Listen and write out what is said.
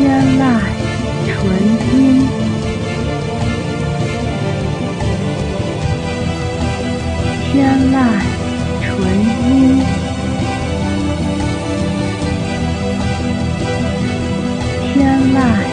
天籁纯音天籁纯音天。籁